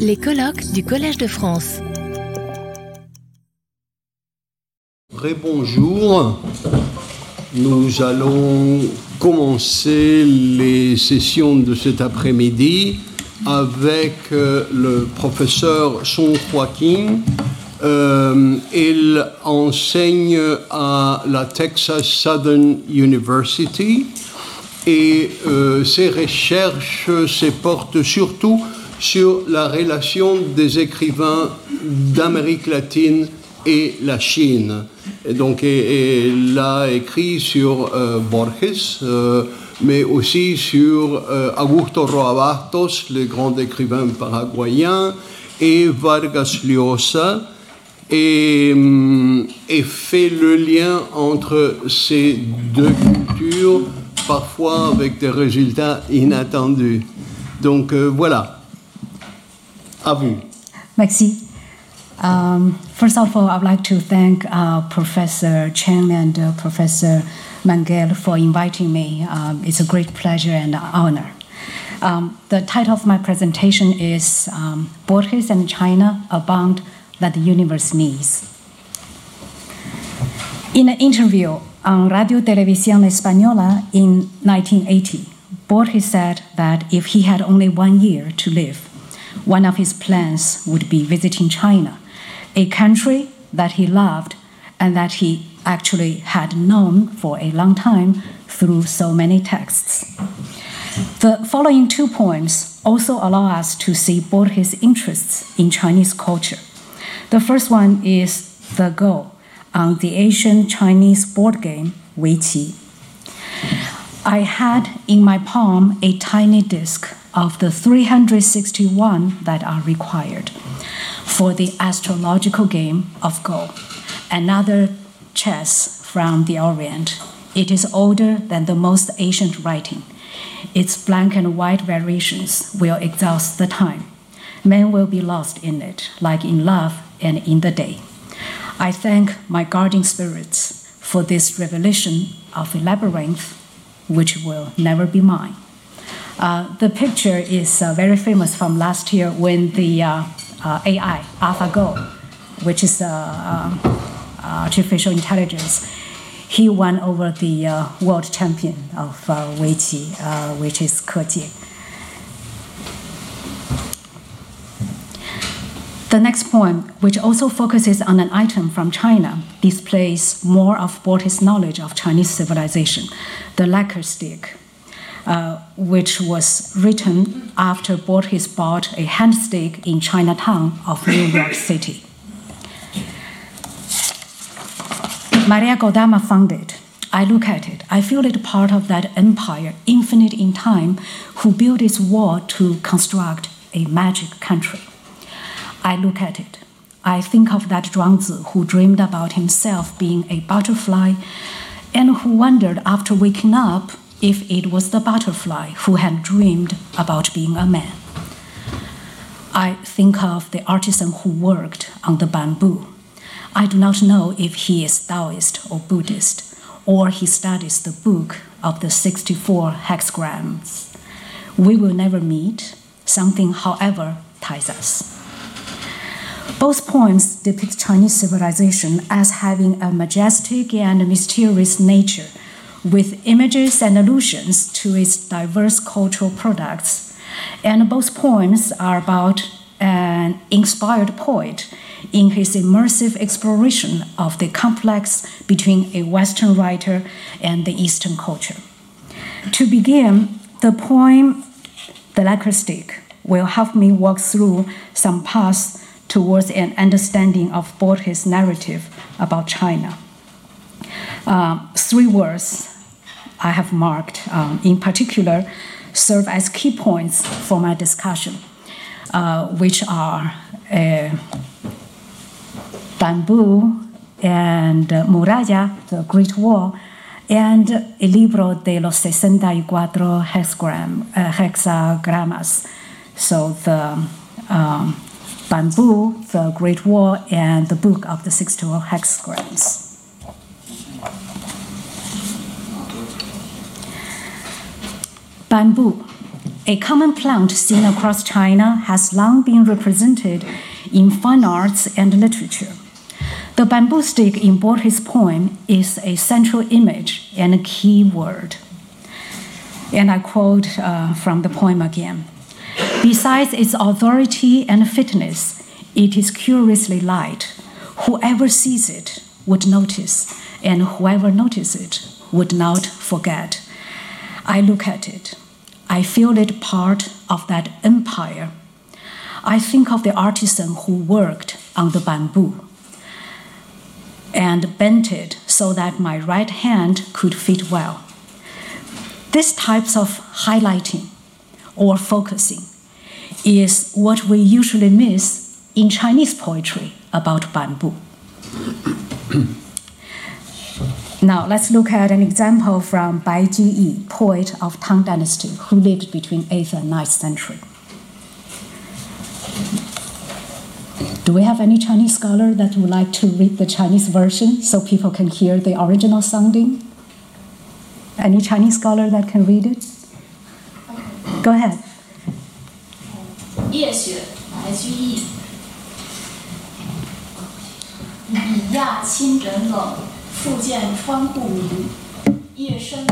Les colloques du Collège de France. Bonjour. Nous allons commencer les sessions de cet après-midi avec euh, le professeur Song Joaquin. Euh, il enseigne à la Texas Southern University et euh, ses recherches se portent surtout sur la relation des écrivains d'Amérique latine et la Chine. Donc, il a écrit sur euh, Borges, euh, mais aussi sur euh, Augusto Roa Bastos, le grand écrivain paraguayen, et Vargas Llosa, et, et, fait le lien entre ces deux cultures, parfois avec des résultats inattendus. Donc voilà, Merci. Um, first of all, I'd like to thank uh, Professor Cheng and uh, Professor Manguel for inviting me. Um, it's a great pleasure and honor. Um, the title of my presentation is um, Borges and China, a bond that the universe needs. In an interview on Radio Televisión Española in 1980, Borges said that if he had only one year to live, one of his plans would be visiting China a country that he loved and that he actually had known for a long time through so many texts. The following two poems also allow us to see Borges' interests in Chinese culture. The first one is The Go on the Asian Chinese board game Wei Weiqi. I had in my palm a tiny disc of the 361 that are required for the astrological game of Go, another chess from the Orient. It is older than the most ancient writing. Its black and white variations will exhaust the time. Men will be lost in it, like in love and in the day. I thank my guardian spirits for this revelation of a labyrinth which will never be mine. Uh, the picture is uh, very famous from last year when the uh, uh, AI, AlphaGo, which is uh, artificial intelligence. He won over the world champion of uh, Weiqi, which is Ke Jie. The next poem, which also focuses on an item from China, displays more of Borges' knowledge of Chinese civilization, the lacquer stick, uh, which was written after Borges bought a hand stick in Chinatown of New York City. Maria Kodama found it. I look at it. I feel it part of that empire, infinite in time, who built its wall to construct a magic country. I look at it. I think of that Zhuangzi who dreamed about himself being a butterfly and who wondered after waking up if it was the butterfly who had dreamed about being a man. I think of the artisan who worked on the bamboo. I do not know if he is Taoist or Buddhist, or he studies the book of the 64 hexagrams. We will never meet. Something, however, ties us. Both poems depict Chinese civilization as having a majestic and mysterious nature with images and allusions to its diverse cultural products. And both poems are about an inspired poet in his immersive exploration of the complex between a Western writer and the Eastern culture. To begin, the poem The Lacquer Stick will help me walk through some paths towards an understanding of Borges' narrative about China. Uh, three words I have marked, um, in particular, serve as key points for my discussion, uh, which are uh, bamboo and uh, muralla, the Great Wall, and El Libro de los 64 hexagram, uh, hexagramas. So the um, bamboo, the Great Wall, and the Book of the 64 hexagrams. Bamboo. a common plant seen across China, has long been represented in fine arts and literature. The bamboo stick in Borges' poem is a central image and a key word. And I quote uh, from the poem again Besides its authority and fitness, it is curiously light. Whoever sees it would notice, and whoever notices it would not forget. I look at it. I feel it part of that empire. I think of the artisan who worked on the bamboo and bent it so that my right hand could fit well. These types of highlighting or focusing is what we usually miss in Chinese poetry about bamboo. Now, let's look at an example from Bai Juyi, poet of Tang Dynasty, who lived between 8th and 9th century. Do we have any Chinese scholar that would like to read the Chinese version so people can hear the original sounding? Any Chinese scholar that can read it? Go ahead. 夜雪白居易，以亚侵枕冷。复见窗户明。夜深，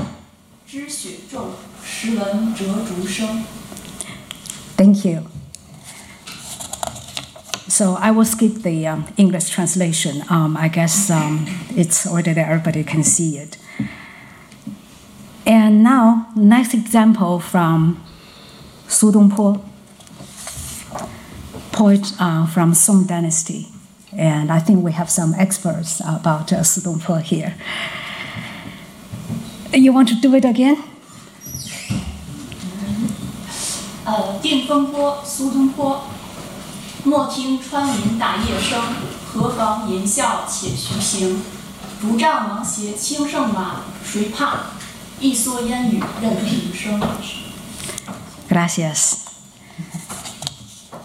知雪重，时闻折竹声。Thank you. So I will skip the um, English translation. Um, I guess um, it's already there, everybody can see it. And now, next example from Su Dongpo, poet uh, from Song Dynasty. And I think we have some experts about uh, Su Dongpo here. You want to do it again? Uh, 定风波，苏东坡。莫听穿林打叶声，何妨吟啸且徐行。竹杖芒鞋轻胜马，谁怕？一蓑烟雨任平生。Gracias.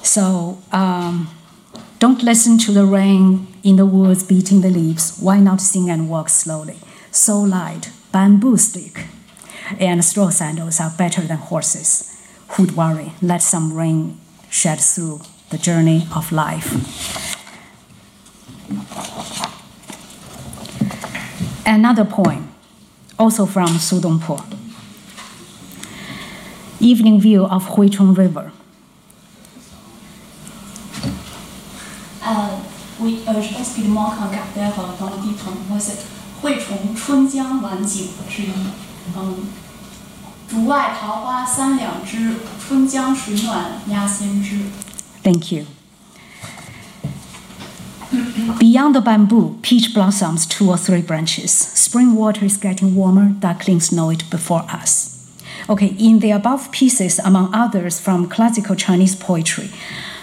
So, um don't listen to the rain in the woods beating the leaves. Why not sing and walk slowly? So light, bamboo stick, and straw sandals are better than horses. Who'd worry? Let some rain shed through the journey of life. Another poem, also from Su Dongpo. Evening view of Huichong River. ，we uh, excusez-moi quand Gardner dans le titre, moi c'est 惠崇春江晚景之一。嗯，竹外桃花三两枝，春江水暖鸭先知。Thank you. Beyond the bamboo, peach blossoms two or three branches. Spring water is getting warmer, ducklings know it before us. Okay, in the above pieces, among others from classical Chinese poetry,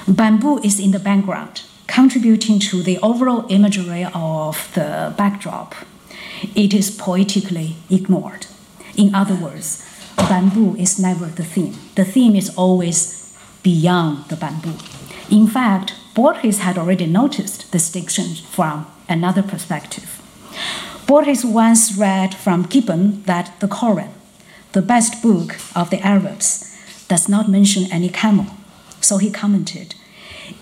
bamboo is in the background, contributing to the overall imagery of the backdrop. It is poetically ignored. In other words, bamboo is never the theme. The theme is always beyond the bamboo. In fact, Borges had already noticed this distinction from another perspective. Borges once read from Gibbon that the Koran, the best book of the Arabs, does not mention any camel. So he commented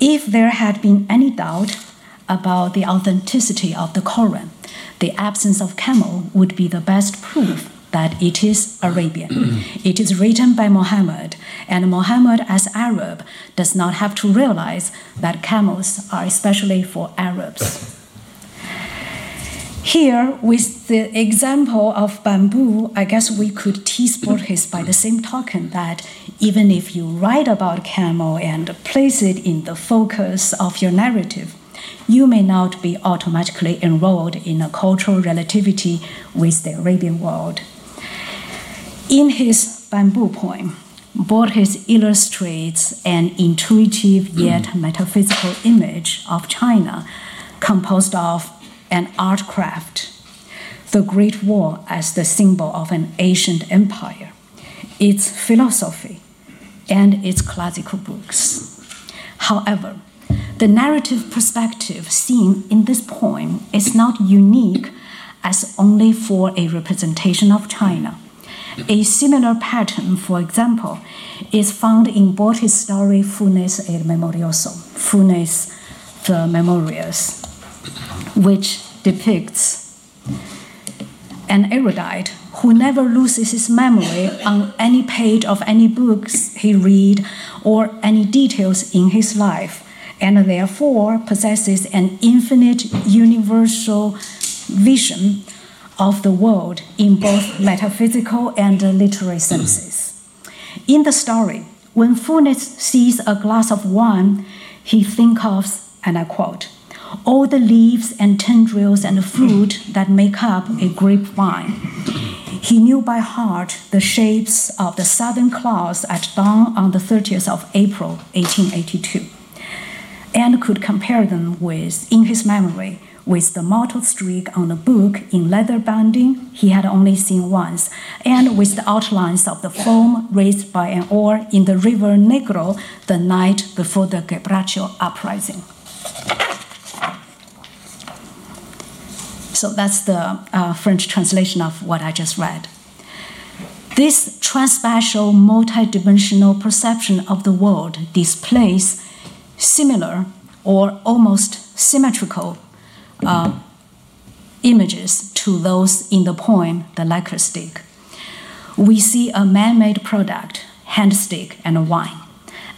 If there had been any doubt about the authenticity of the Koran, the absence of camel would be the best proof that it is Arabian. it is written by Muhammad, and Muhammad, as Arab, does not have to realize that camels are especially for Arabs. Here, with the example of bamboo, I guess we could tease Borges by the same token that even if you write about camel and place it in the focus of your narrative, you may not be automatically enrolled in a cultural relativity with the Arabian world. In his bamboo poem, Borges illustrates an intuitive yet metaphysical image of China composed of an art craft, the Great Wall as the symbol of an ancient empire, its philosophy, and its classical books. However, the narrative perspective seen in this poem is not unique as only for a representation of China. A similar pattern, for example, is found in Borges' story Funes el Memorioso, Funes the Memorious, which depicts an erudite who never loses his memory on any page of any books he read or any details in his life, and therefore possesses an infinite universal vision of the world in both metaphysical and literary senses. In the story, when Funes sees a glass of wine, he thinks of, and I quote, all the leaves and tendrils and fruit that make up a grapevine. He knew by heart the shapes of the southern clouds at dawn on the 30th of April, 1882, and could compare them with, in his memory, with the mottled streak on a book in leather binding he had only seen once, and with the outlines of the foam raised by an oar in the river Negro the night before the Quebracho uprising. So that's the uh, French translation of what I just read. This transspatial, multidimensional perception of the world displays similar or almost symmetrical uh, images to those in the poem The Lacquer Stick. We see a man made product, hand stick and wine,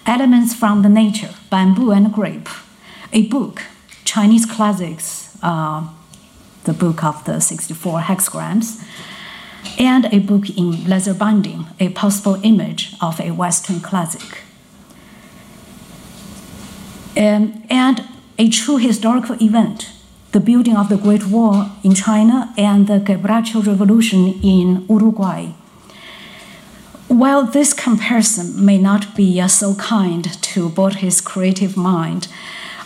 elements from the nature, bamboo and grape, a book, Chinese classics, uh, the book of the 64 hexagrams, and a book in leather binding, a possible image of a Western classic. Um, and a true historical event, the building of the Great Wall in China and the Quebracho Revolution in Uruguay. While this comparison may not be so kind to Borges' creative mind,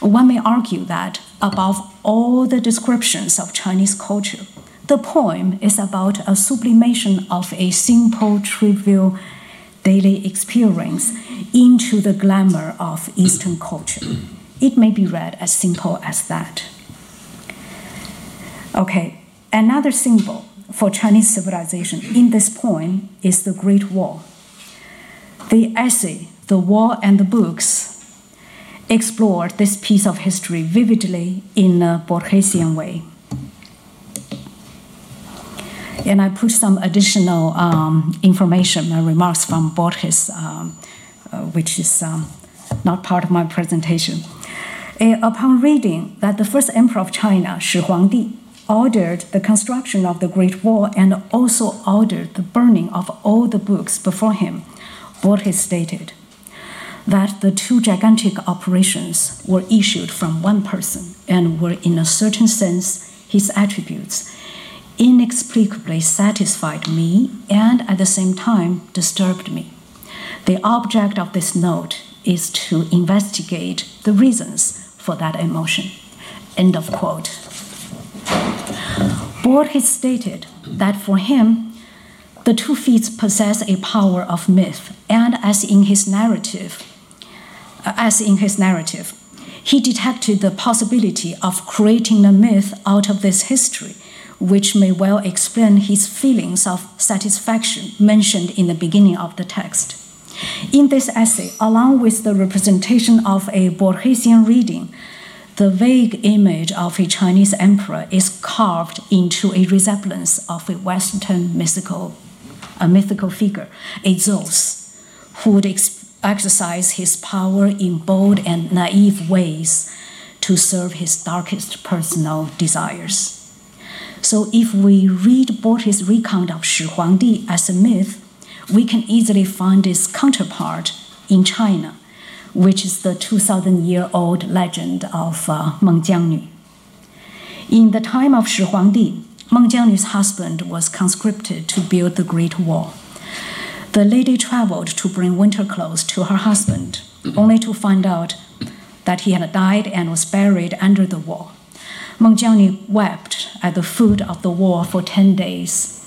one may argue that above all the descriptions of Chinese culture, the poem is about a sublimation of a simple, trivial daily experience into the glamour of Eastern culture. It may be read as simple as that. Okay, another symbol for Chinese civilization in this poem is the Great Wall. The essay, The Wall and the Books, explored this piece of history vividly in a Borgesian way. And I put some additional um, information and remarks from Borges, um, uh, which is um, not part of my presentation. Uh, upon reading that the first emperor of China, Shi Huangdi, ordered the construction of the Great Wall and also ordered the burning of all the books before him, Borges stated, that the two gigantic operations were issued from one person and were, in a certain sense, his attributes, inexplicably satisfied me and at the same time disturbed me. The object of this note is to investigate the reasons for that emotion. End of quote. Borges stated that for him, the two feats possess a power of myth, and as in his narrative, Uh, as in his narrative. He detected the possibility of creating a myth out of this history, which may well explain his feelings of satisfaction mentioned in the beginning of the text. In this essay, along with the representation of a Borgesian reading, the vague image of a Chinese emperor is carved into a resemblance of a Western mythical, a mythical figure, a Zeus, who would exp- exercise his power in bold and naive ways to serve his darkest personal desires. So, if we read Borges' recount of Shi Huangdi as a myth, we can easily find its counterpart in China, which is the 2,000 year old legend of uh, Meng Jiangnü. In the time of Shi Huangdi, Meng Jiangnü's husband was conscripted to build the Great Wall. The lady traveled to bring winter clothes to her husband, only to find out that he had died and was buried under the wall. Meng Jiangnü wept at the foot of the wall for 10 days,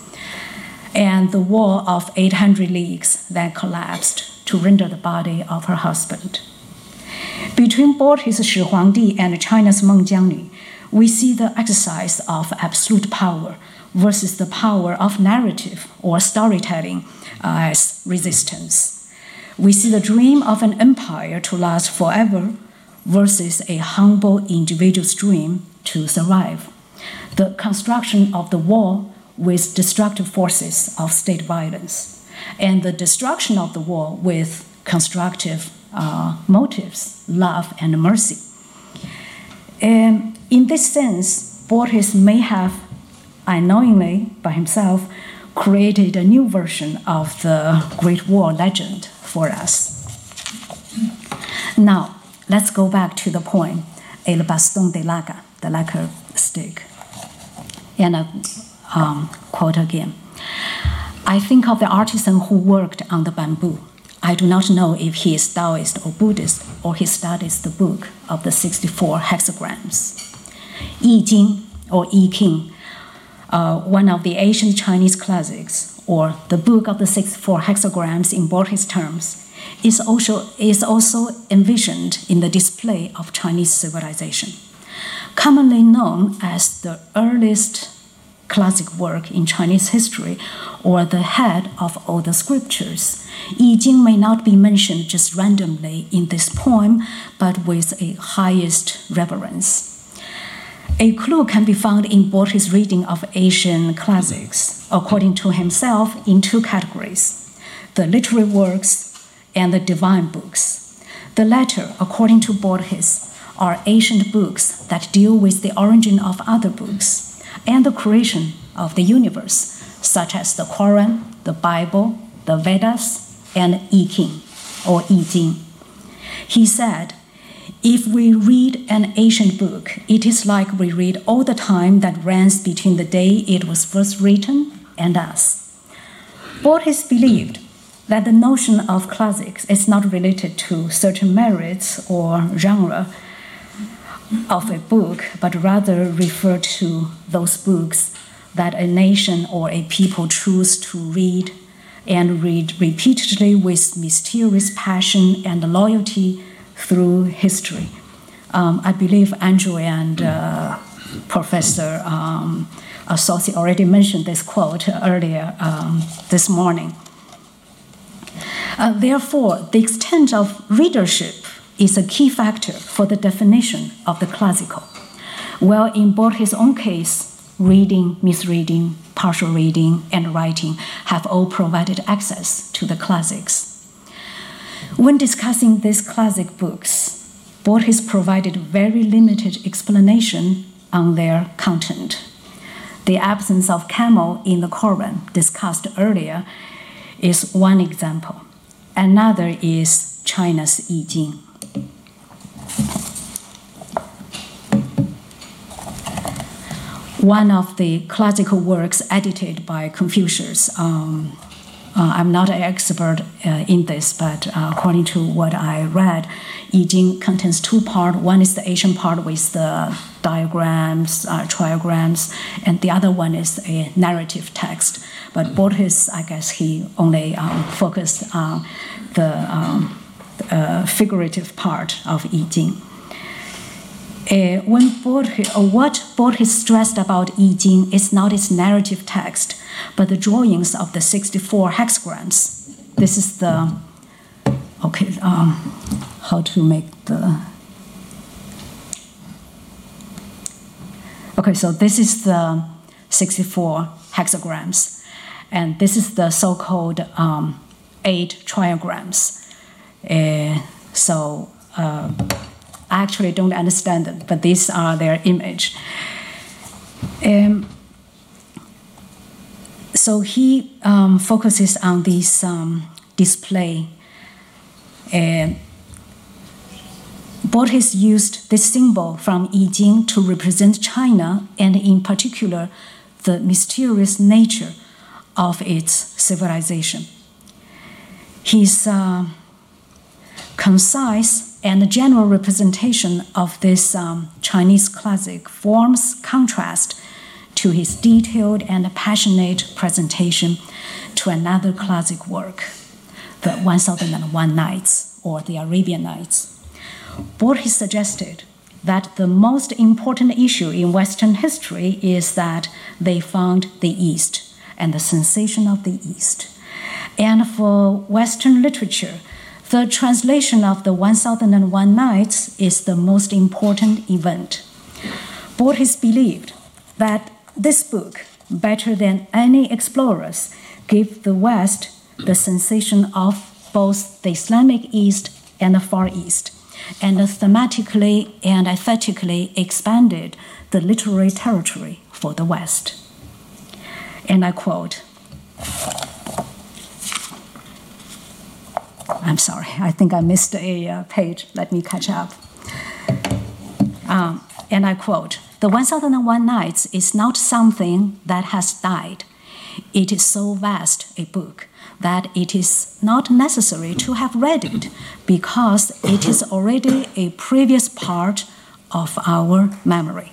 and the wall of 800 leagues then collapsed to render the body of her husband. Between Borges' Shi Huangdi and China's Meng Jiangnü, we see the exercise of absolute power versus the power of narrative or storytelling as resistance. We see the dream of an empire to last forever versus a humble individual's dream to survive. The construction of the wall with destructive forces of state violence, and the destruction of the wall with constructive uh, motives, love and mercy. And in this sense, Borges may have unknowingly by himself created a new version of the Great Wall legend for us. Now, let's go back to the poem El Bastón de Laca, the lacquer stick. And I um, quote again I think of the artisan who worked on the bamboo. I do not know if he is Taoist or Buddhist or he studies the book of the 64 hexagrams. Yi Jing or Yi King uh, one of the ancient Chinese classics, or the Book of the Six Four Hexagrams in Borges terms, is also, is also envisioned in the display of Chinese civilization. Commonly known as the earliest classic work in Chinese history or the head of all the scriptures, Yi Jing may not be mentioned just randomly in this poem, but with a highest reverence. A clue can be found in Borges' reading of Asian classics, according to himself, in two categories the literary works and the divine books. The latter, according to Borges, are ancient books that deal with the origin of other books and the creation of the universe, such as the Quran, the Bible, the Vedas, and I Ching or I Jing. He said, if we read an ancient book, it is like we read all the time that runs between the day it was first written and us. Borges believed that the notion of classics is not related to certain merits or genre of a book, but rather refer to those books that a nation or a people choose to read and read repeatedly with mysterious passion and loyalty through history. Um, I believe Andrew and uh, Professor um, already mentioned this quote earlier um, this morning. Uh, therefore, the extent of readership is a key factor for the definition of the classical. Well, in Borges' own case, reading, misreading, partial reading, and writing have all provided access to the classics. When discussing these classic books, Borges provided very limited explanation on their content. The absence of camel in the Quran, discussed earlier, is one example. Another is China's I Ching. One of the classical works edited by Confucius um, I'm not an expert uh, in this, but uh, according to what I read, I Ching contains two parts. One is the Asian part with the diagrams, uh, triograms, and the other one is a narrative text. But Borges, I guess he only um, focused on the um, uh, figurative part of I Ching. Uh, when Borges, uh, what Borges stressed about I Ching is not its narrative text, but the drawings of the 64 hexagrams. This is the, okay, um, how to make the, okay, so this is the 64 hexagrams, and this is the so called um, eight triograms. Uh, so, uh, actually don't understand them, but these are their image. Um, so he um, focuses on this um, display. Uh, Borges used this symbol from I Ching to represent China and, in particular, the mysterious nature of its civilization. His uh, concise and the general representation of this um, Chinese classic forms contrast to his detailed and passionate presentation to another classic work, The 1001 Nights or The Arabian Nights. Borges suggested that the most important issue in Western history is that they found the East and the sensation of the East. And for Western literature, the translation of the 1001 Nights is the most important event. Borges believed that this book, better than any explorers, gave the West the sensation of both the Islamic East and the Far East, and thematically and aesthetically expanded the literary territory for the West. And I quote I'm sorry, I think I missed a uh, page. Let me catch up. Um, and I quote The 1001 Nights is not something that has died. It is so vast a book that it is not necessary to have read it because it is already a previous part of our memory.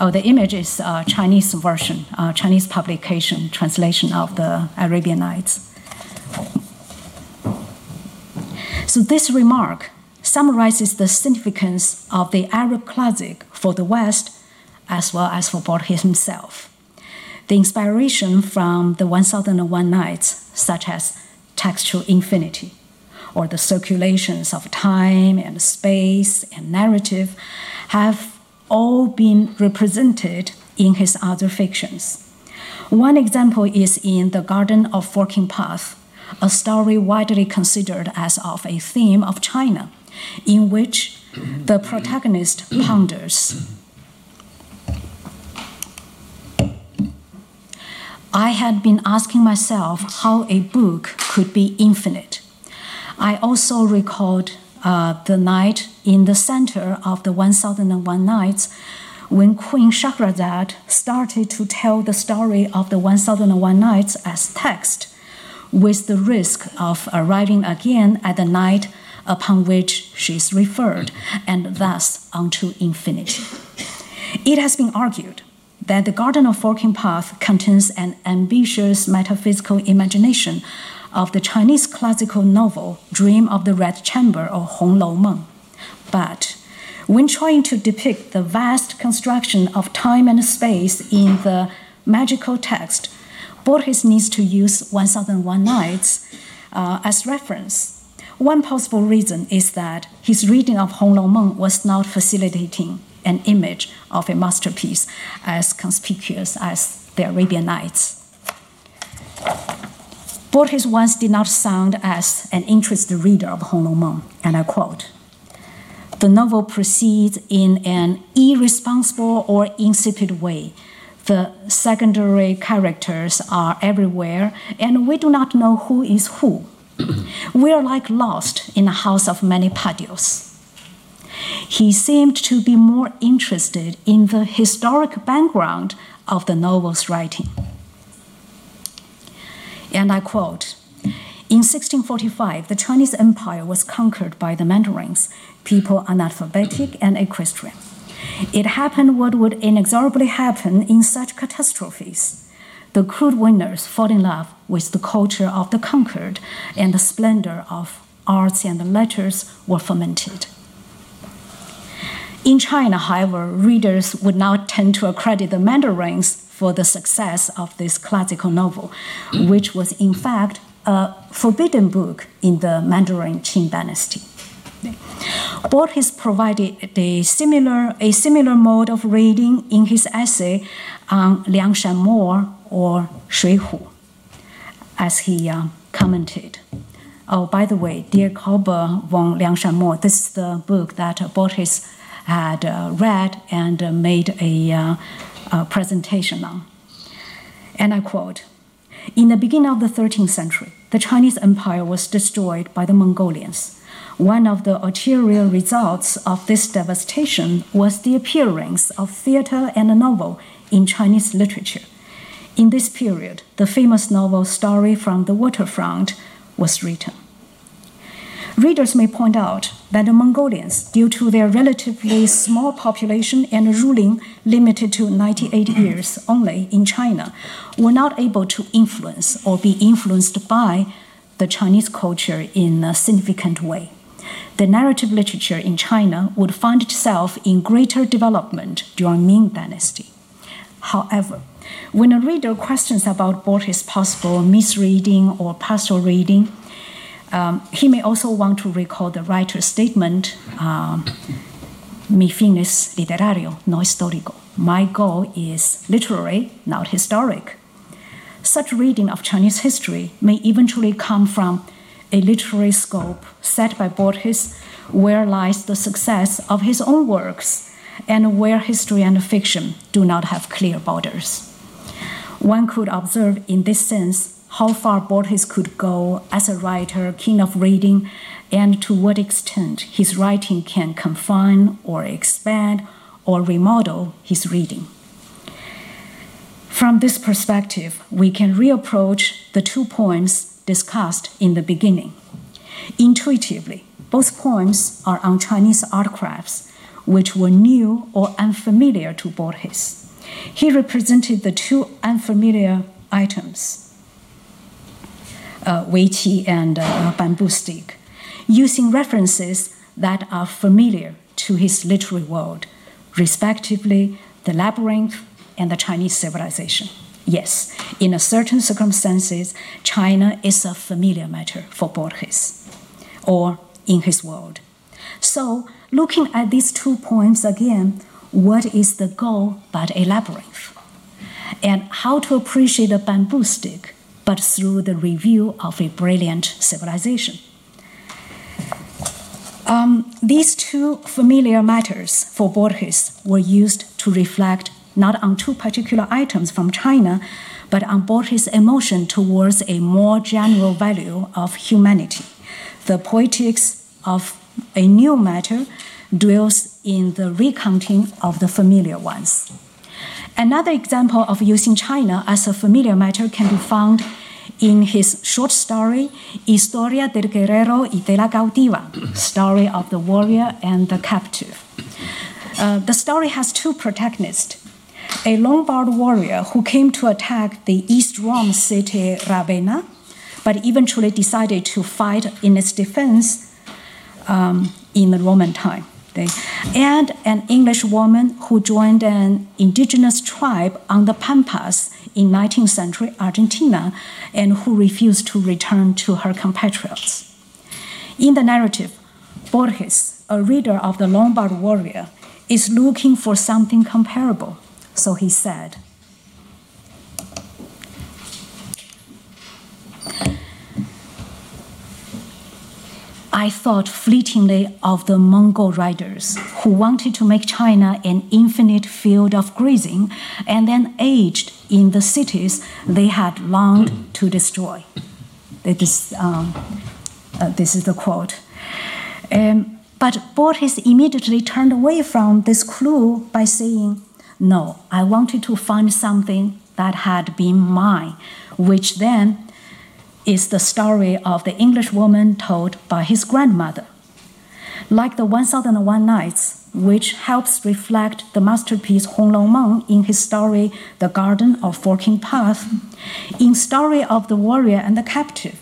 Oh, the image is a Chinese version, a Chinese publication translation of the Arabian Nights. So this remark summarizes the significance of the Arab classic for the West as well as for Borges himself. The inspiration from the 1001 Nights, such as textual infinity, or the circulations of time and space and narrative, have all been represented in his other fictions. One example is in The Garden of Forking Path, a story widely considered as of a theme of China, in which the protagonist ponders. I had been asking myself how a book could be infinite. I also recalled uh, the night in the center of the 1001 Nights when Queen Shahrazad started to tell the story of the 1001 Nights as text with the risk of arriving again at the night upon which she is referred, and thus unto infinity. It has been argued that the Garden of Forking Path contains an ambitious metaphysical imagination of the Chinese classical novel Dream of the Red Chamber or Hong Lou Meng. But when trying to depict the vast construction of time and space in the magical text, Borges needs to use 1001 Nights uh, as reference. One possible reason is that his reading of Hong Lou Meng was not facilitating an image of a masterpiece as conspicuous as the Arabian Nights. Borges once did not sound as an interested reader of Hong Lou Meng, and I quote, the novel proceeds in an irresponsible or insipid way the secondary characters are everywhere, and we do not know who is who. we are like lost in a house of many patios. He seemed to be more interested in the historic background of the novel's writing. And I quote In 1645, the Chinese Empire was conquered by the Mandarins, people analphabetic and equestrian. It happened what would inexorably happen in such catastrophes. The crude winners fall in love with the culture of the conquered, and the splendor of arts and letters were fermented. In China, however, readers would now tend to accredit the Mandarins for the success of this classical novel, which was in fact a forbidden book in the Mandarin Qing dynasty. Borges provided a similar, a similar mode of reading in his essay on Liangshan Mo or Shui Hu, as he uh, commented. Oh, by the way, Die Räuber vom Liangshan Mo, this is the book that Borges had uh, read and uh, made a, uh, a presentation on. And I quote In the beginning of the 13th century, the Chinese empire was destroyed by the Mongolians one of the ulterior results of this devastation was the appearance of theater and novel in Chinese literature. In this period, the famous novel Story from the Waterfront was written. Readers may point out that the Mongolians, due to their relatively small population and ruling limited to 98 years only in China, were not able to influence or be influenced by the Chinese culture in a significant way. The narrative literature in China would find itself in greater development during Ming Dynasty. However, when a reader questions about Borges' possible misreading or partial reading, um, he may also want to recall the writer's statement, um, mi finis literario, no histórico. My goal is literary, not historic. Such reading of Chinese history may eventually come from a literary scope set by Borges, where lies the success of his own works, and where history and fiction do not have clear borders. One could observe in this sense how far Borges could go as a writer keen of reading, and to what extent his writing can confine or expand or remodel his reading. From this perspective, we can reapproach the two poems discussed in the beginning. Intuitively, both poems are on Chinese crafts, which were new or unfamiliar to Borges. He represented the two unfamiliar items uh, weiqi and uh, bamboo stick, using references that are familiar to his literary world, respectively the labyrinth and the Chinese civilization. Yes, in a certain circumstances, China is a familiar matter for Borges, or in his world. So, looking at these two poems again, what is the goal but a labyrinth? And how to appreciate the bamboo stick but through the review of a brilliant civilization. Um, these two familiar matters for Borges were used to reflect not on two particular items from China, but on Borges' emotion towards a more general value of humanity. The poetics of a new matter dwells in the recounting of the familiar ones. Another example of using China as a familiar matter can be found in his short story, Historia del Guerrero y de la Cautiva, Story of the Warrior and the Captive. Uh, the story has two protagonists a Lombard warrior who came to attack the East Rome city Ravenna, but eventually decided to fight in its defense um, in the Roman time and an English woman who joined an indigenous tribe on the Pampas in 19th century Argentina and who refused to return to her compatriots. In the narrative, Borges, a reader of the Lombard warrior, is looking for something comparable, so he said, I thought fleetingly of the Mongol riders who wanted to make China an infinite field of grazing and then aged in the cities they had longed to destroy. This, um, uh, this is the quote. Um, but Borges immediately turned away from this clue by saying, No, I wanted to find something that had been mine, which then is the story of the English woman told by his grandmother. Like the 1001 Nights, which helps reflect the masterpiece Hong Lou Meng in his story The Garden of Forking Path, in Story of the Warrior and the Captive,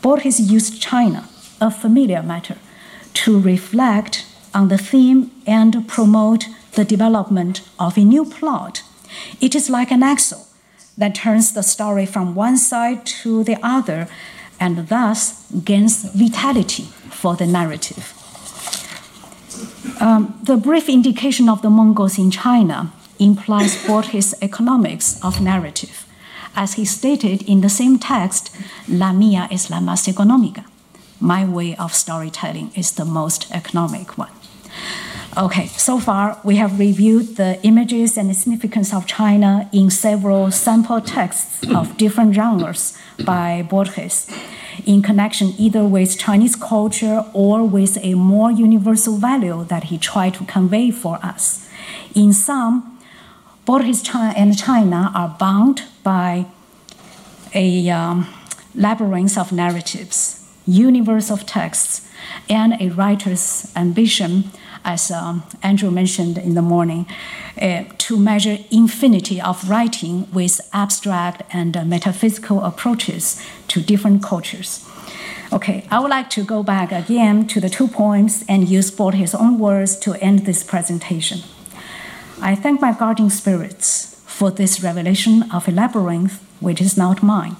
Borges used China, a familiar matter, to reflect on the theme and promote the development of a new plot. It is like an axle that turns the story from one side to the other and thus gains vitality for the narrative. Um, the brief indication of the Mongols in China implies Borges' economics of narrative. As he stated in the same text, La mia es la más económica. My way of storytelling is the most economic one. Okay, so far we have reviewed the images and the significance of China in several sample texts of different genres by Borges in connection either with Chinese culture or with a more universal value that he tried to convey for us. In some, Borges China and China are bound by a um, labyrinth of narratives, universe of texts, and a writer's ambition as um, Andrew mentioned in the morning, uh, to measure infinity of writing with abstract and uh, metaphysical approaches to different cultures. Okay, I would like to go back again to the two poems and use his own words to end this presentation. I thank my guardian spirits for this revelation of a labyrinth which is not mine.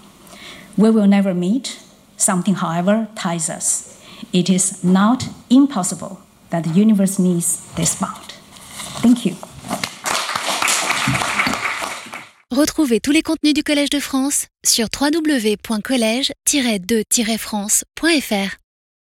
We will never meet. Something, however, ties us. It is not impossible that the universe needs this bond. Thank you. Retrouvez tous les contenus du Collège de France sur www.colège-2-france.fr.